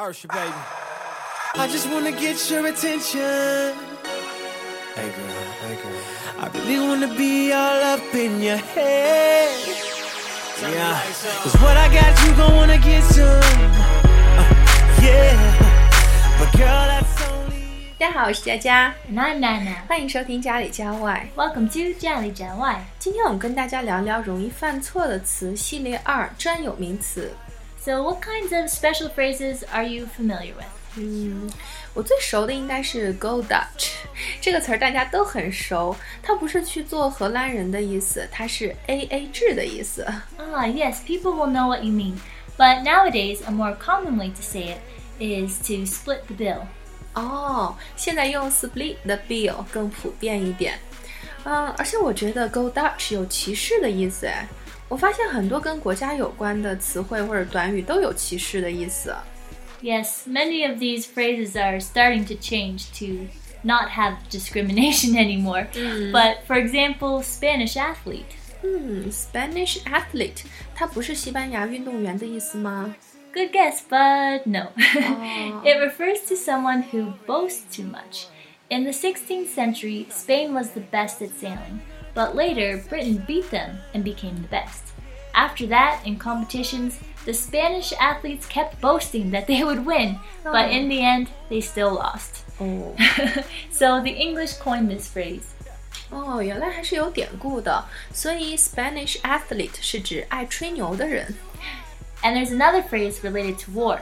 Ursha, baby. I just wanna get your attention. Hey girl, hey girl. I really wanna be all up in your head. Yeah, cause what I got, you gon' wanna get some. Uh, yeah, but girl, that's only. 大家好，我是佳佳，And I'm Nana. 欢迎收听家里家外。Welcome to 家里家外。今天我们跟大家聊聊容易犯错的词系列二专有名词。So, what kinds of special phrases are you familiar with? 嗯，我最熟的应该是 “go Dutch” 这个词儿，大家都很熟。它不是去做荷兰人的意思，它是 A A 制的意思。 Ah, yes, people will know what you mean. But nowadays, a more common way to say it is to split the bill. 哦，现在用 split the bill 更普遍一点。嗯，而且我觉得 “go Dutch” 有歧视的意思哎。 我发现很多跟国家有关的词汇或者短语都有歧视的意思。 Yes, many of these phrases are starting to change to not have discrimination anymore. But for example, Spanish athlete. 嗯，Spanish athlete，它不是西班牙运动员的意思吗？ Good guess, but no. it refers to someone who boasts too much. In the 16th century, Spain was the best at sailing, but later Britain beat them and became the best. After that, in competitions, the Spanish athletes kept boasting that they would win, but in the end, they still lost. 哦 so the English coined this phrase. 哦，原来还是有典故的。所以 Spanish athlete 是指爱吹牛的人。 And there's another phrase related to war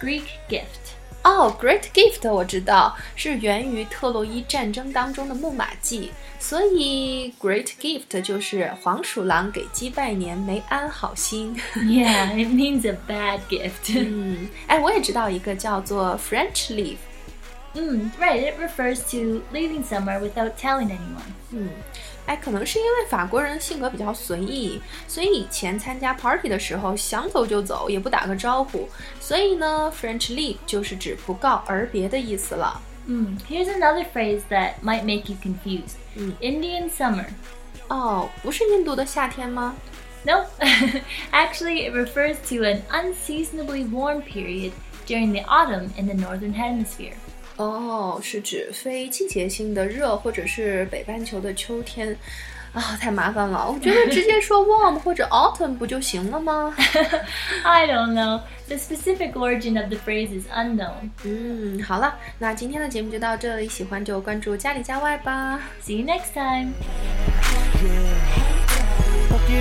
Greek gift. 哦，Great Gift 我知道是源于特洛伊战争当中的木马计，所以 Great Gift 就是黄鼠狼给鸡拜年，没安好心。Yeah, it means a bad gift. 嗯，哎，我也知道一个叫做 French leave。Mm, right, it refers to leaving somewhere without telling anyone. 嗯，哎，可能是因为法国人性格比较随意，所以以前参加 party 的时候想走就走，也不打个招呼，所以呢，French leave 就是指不告而别的意思了。 Mm, here's another phrase that might make you confused Indian summer. 哦，不是印度的夏天吗？ Nope. Actually, it refers to an unseasonably warm period during the autumn in the northern hemisphere. 哦，是指非季节性的热，或者是北半球的秋天。啊，太麻烦了！我觉得直接说 warm 或者 autumn 不就行了吗？I don't know. The specific origin of the phrase is unknown. 嗯，好了，那今天的节目就到这里，喜欢就关注家里家外吧。See you next time. Poke